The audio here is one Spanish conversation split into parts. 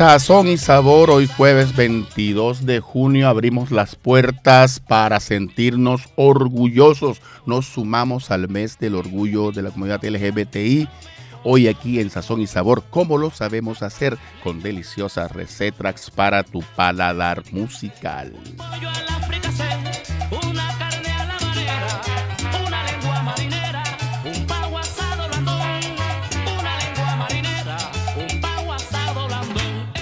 Sazón y Sabor, hoy jueves 22 de junio abrimos las puertas para sentirnos orgullosos. Nos sumamos al mes del orgullo de la comunidad LGBTI. Hoy aquí en Sazón y Sabor, ¿cómo lo sabemos hacer? Con deliciosas recetas para tu paladar musical.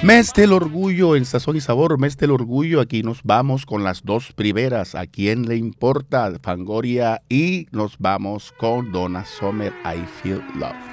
Mes del orgullo en Sazón y Sabor, mes del orgullo. Aquí nos vamos con las dos primeras. ¿A quién le importa? Fangoria y nos vamos con Donna Summer, I Feel Love.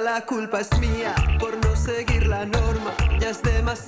La culpa es mía por no seguir la norma. Ya es demasiado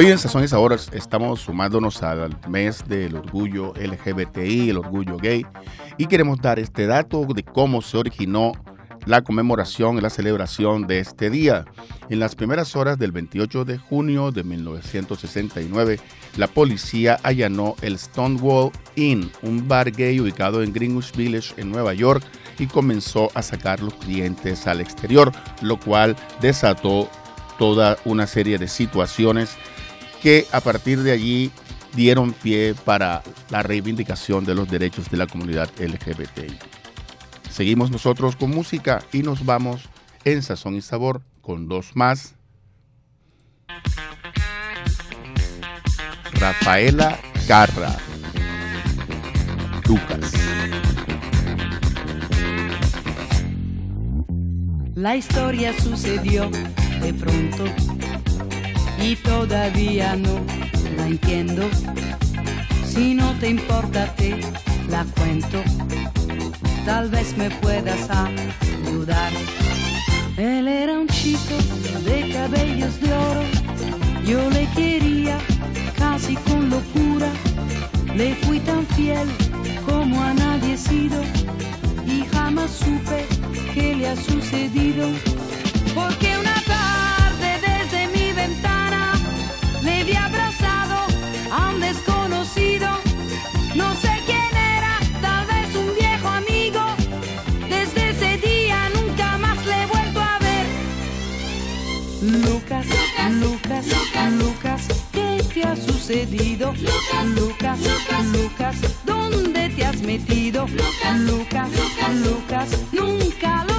Hoy en Sazón y Sabores estamos sumándonos al mes del orgullo LGBTI, el orgullo gay, y queremos dar este dato de cómo se originó la conmemoración y la celebración de este día. En las primeras horas del 28 de junio de 1969, la policía allanó el Stonewall Inn, un bar gay ubicado en Greenwich Village en Nueva York, y comenzó a sacar los clientes al exterior, lo cual desató toda una serie de situaciones que a partir de allí dieron pie para la reivindicación de los derechos de la comunidad LGBTI. Seguimos nosotros con música y nos vamos en Sazón y Sabor con dos más. Rafaela Carra. Lucas. La historia sucedió de pronto y todavía no la entiendo. Si no te importa te la cuento, tal vez me puedas ayudar. Él era un chico de cabellos de oro, yo le quería casi con locura, le fui tan fiel como a nadie he sido. Y jamás supe qué le ha sucedido, porque una me vi abrazado a un desconocido, no sé quién era, tal vez un viejo amigo. Desde ese día nunca más le he vuelto a ver. Lucas, Lucas, Lucas, Lucas, ¿qué te ha sucedido? Lucas, Lucas, Lucas, ¿dónde te has metido? Lucas, Lucas, nunca lo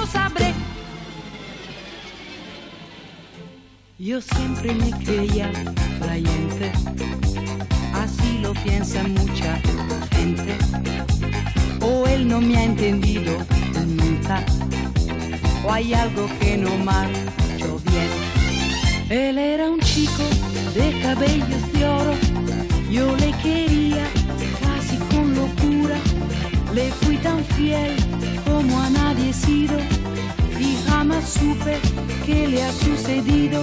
Yo siempre me creía creyente, así lo piensa mucha gente. O él no me ha entendido nunca, o hay algo que no marchó bien. Él era un chico de cabellos de oro, yo le quería casi con locura, le fui tan fiel como a nadie he sido. Y jamás supe qué le ha sucedido.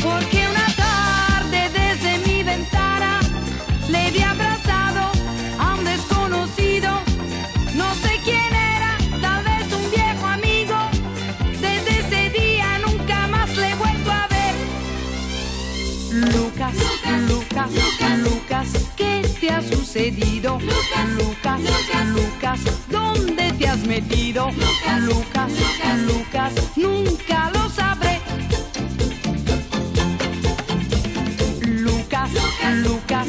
Porque una tarde desde mi ventana le vi abrazado a un desconocido. No sé quién era, tal vez un viejo amigo. Desde ese día nunca más le he vuelto a ver. Lucas, Lucas, Lucas, Lucas, ¿qué te ha sucedido? Lucas, Lucas, Lucas, ¿dónde te metido? Lucas, Lucas, nunca lo sabré. Lucas, Lucas,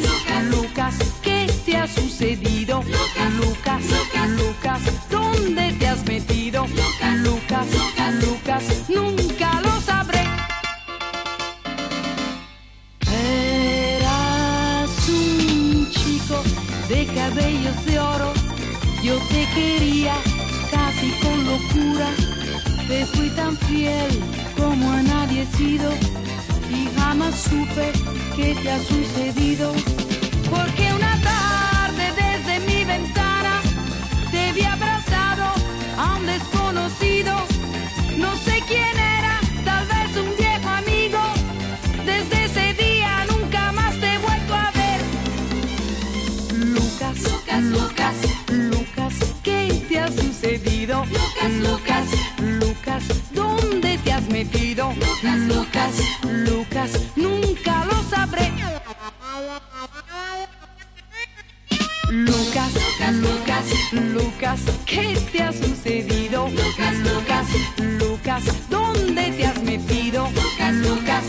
Lucas, ¿qué te ha sucedido? Lucas, Lucas, fui tan fiel como a nadie he sido y jamás supe qué te ha sucedido. Porque una tarde metido? Lucas, Lucas, nunca lo sabré. Lucas, Lucas, Lucas, ¿qué te ha sucedido? Lucas, Lucas, Lucas, ¿dónde te has metido? Lucas,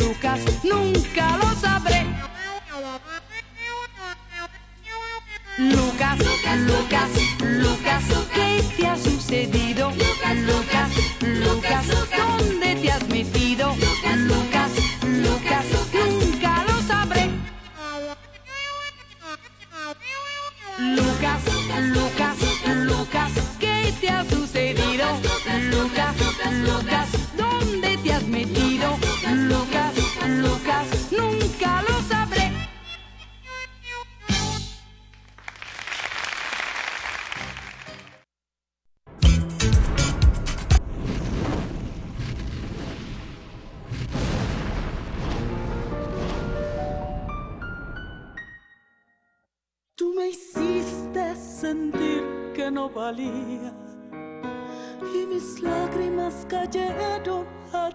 Lucas, nunca lo sabré. Lucas, Lucas, Lucas, ¿qué te ha sucedido? Lucas, Lucas, ¿dónde te has metido? Lucas, Lucas, nunca lo sabré. Lucas, Lucas, Lucas, ¿qué te ha sucedido? Lucas, Lucas, ¿dónde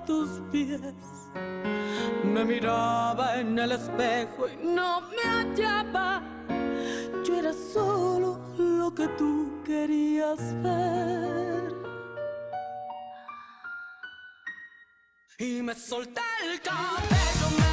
tus pies. Me miraba en el espejo y no me hallaba. Yo era solo lo que tú querías ver. Y me solté el cabello. Me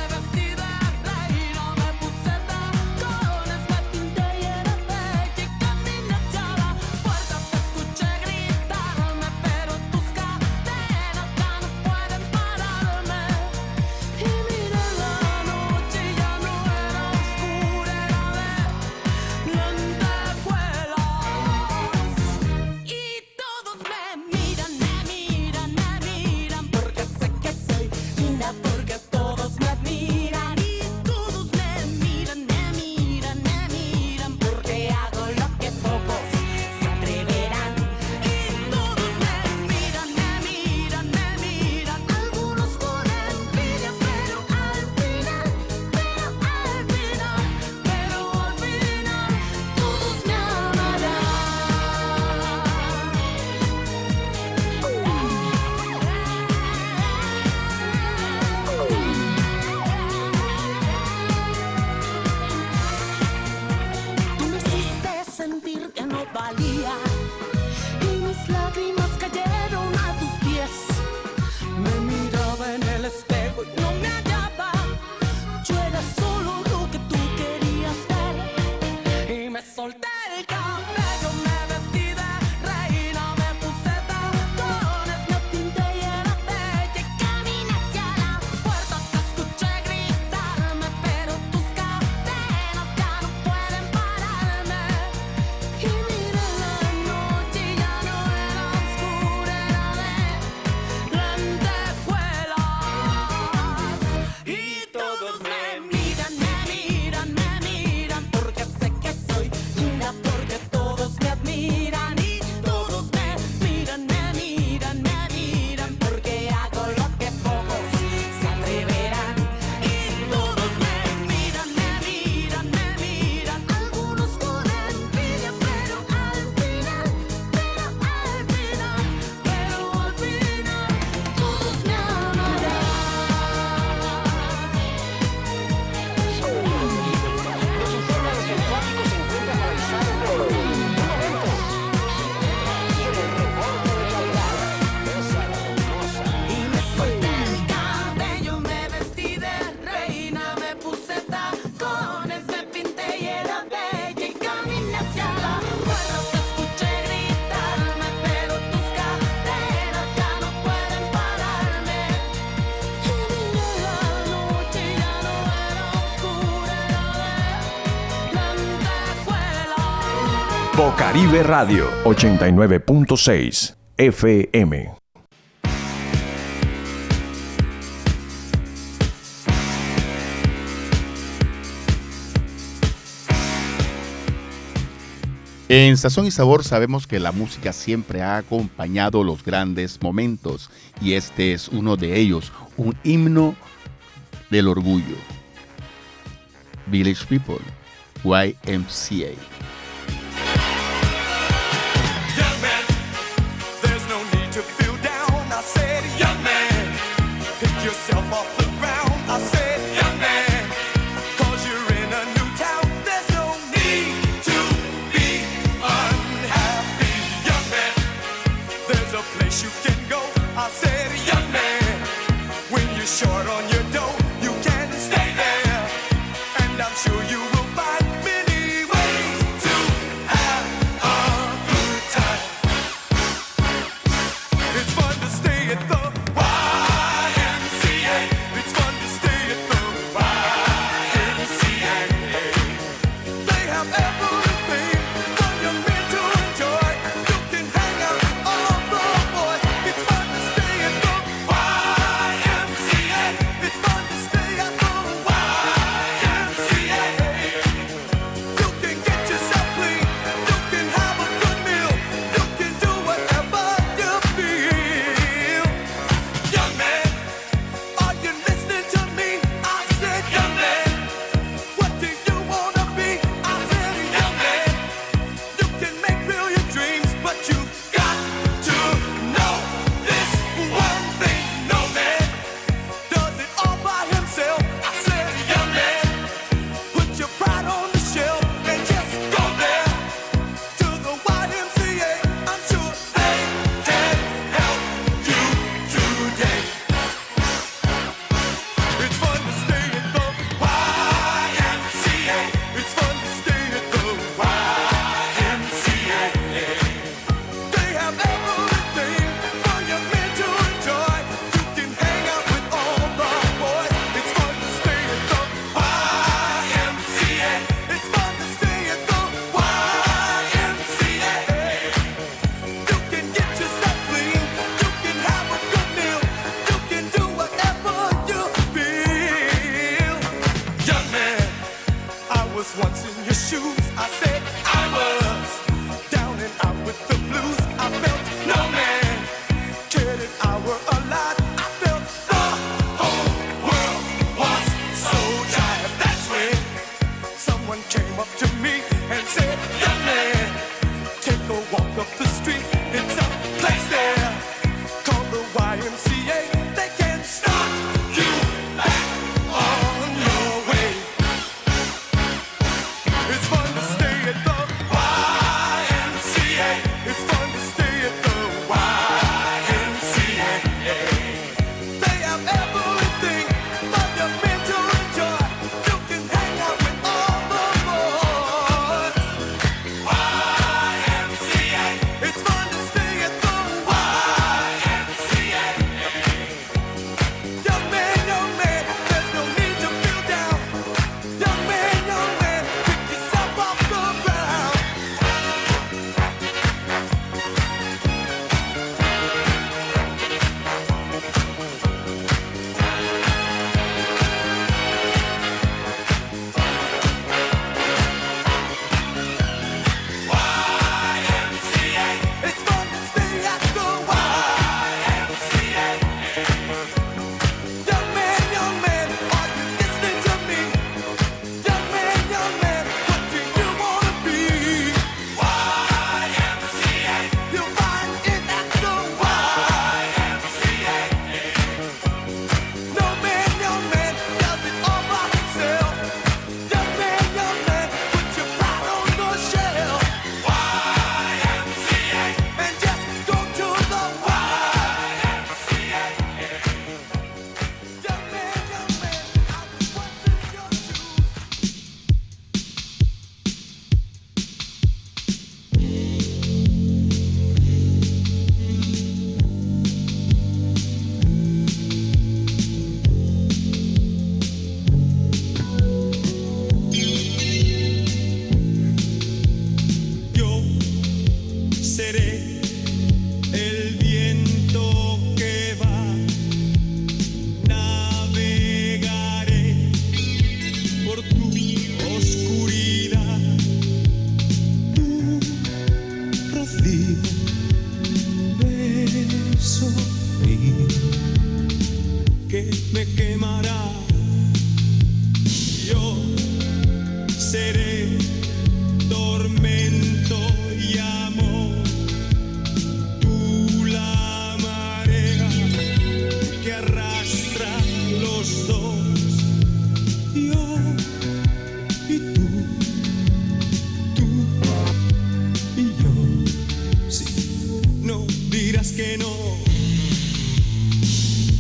Radio 89.6 FM. En Sazón y Sabor sabemos que la música siempre ha acompañado los grandes momentos y este es uno de ellos, un himno del orgullo. Village People, YMCA.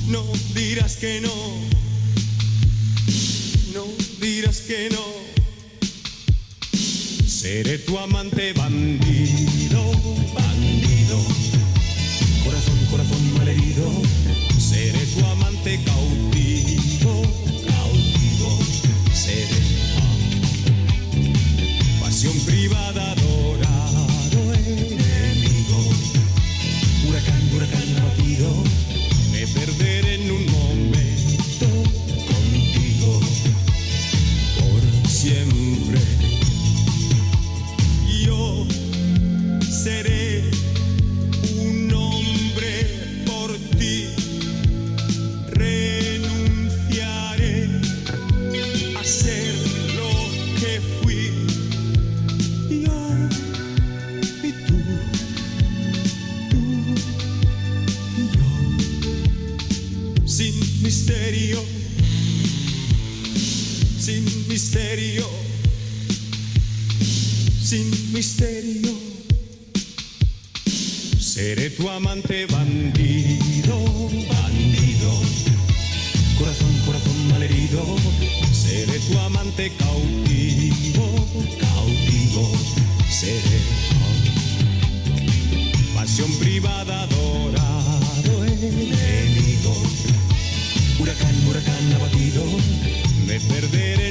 No dirás que no. No dirás que no. Seré tu amante bandido. misterio, sin misterio. Seré tu amante bandido, bandido. Corazón, corazón malherido. Seré tu amante cautivo, cautivo. Seré pasión privada, dorado enemigo. Huracán, huracán abatido. Me perderé.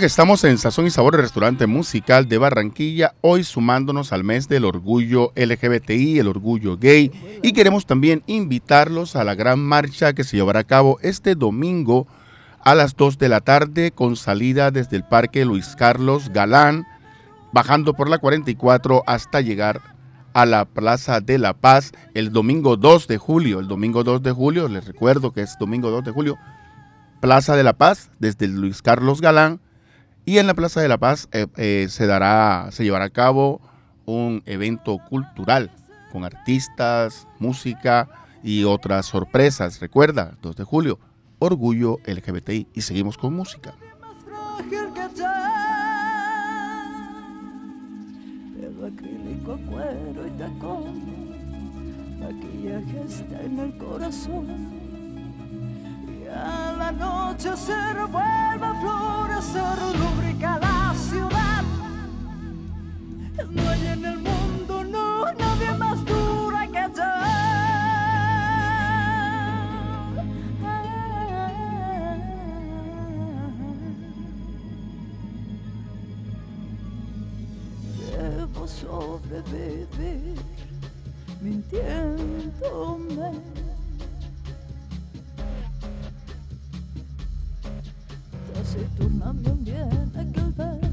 Que estamos en Sazón y Sabor, el restaurante musical de Barranquilla, hoy sumándonos al mes del orgullo LGBTI, el orgullo gay, y queremos también invitarlos a la gran marcha que se llevará a cabo este domingo a las 2 de la tarde con salida desde el Parque Luis Carlos Galán, bajando por la 44 hasta llegar a la Plaza de la Paz el domingo 2 de julio. El domingo 2 de julio, les recuerdo que es domingo 2 de julio, Plaza de la Paz, desde Luis Carlos Galán y en la Plaza de la Paz eh, eh, se dará, se llevará a cabo un evento cultural con artistas, música y otras sorpresas. Recuerda, 2 de julio, Orgullo LGBTI. Y seguimos con música. Acrílico, cuero y tacón, maquillaje está en el corazón. A la noche se revuelve a florecer, lubrica la ciudad. No hay en el mundo, no, nadie más dura que yo. Debo sobrevivir mintiéndome. Taciturnamente bien aquel ver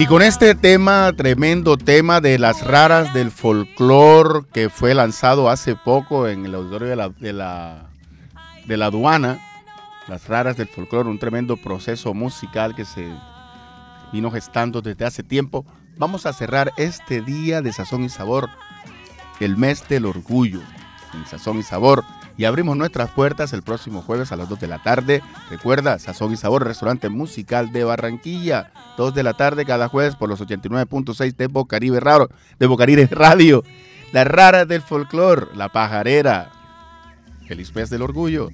Y con este tema, tremendo tema de las raras del folclore que fue lanzado hace poco en el auditorio de la, de la, de la aduana, las raras del folclore, un tremendo proceso musical que se vino gestando desde hace tiempo. Vamos a cerrar este día de Sazón y Sabor, el mes del orgullo, en Sazón y Sabor. Y abrimos nuestras puertas el próximo jueves a las 2 de la tarde. Recuerda, Sazón y Sabor, restaurante musical de Barranquilla. 2 de la tarde cada jueves por los 89.6 de Bocaribe Raro, de Bocaribe Radio. Las raras del folclore, la pajarera. Feliz mes del orgullo.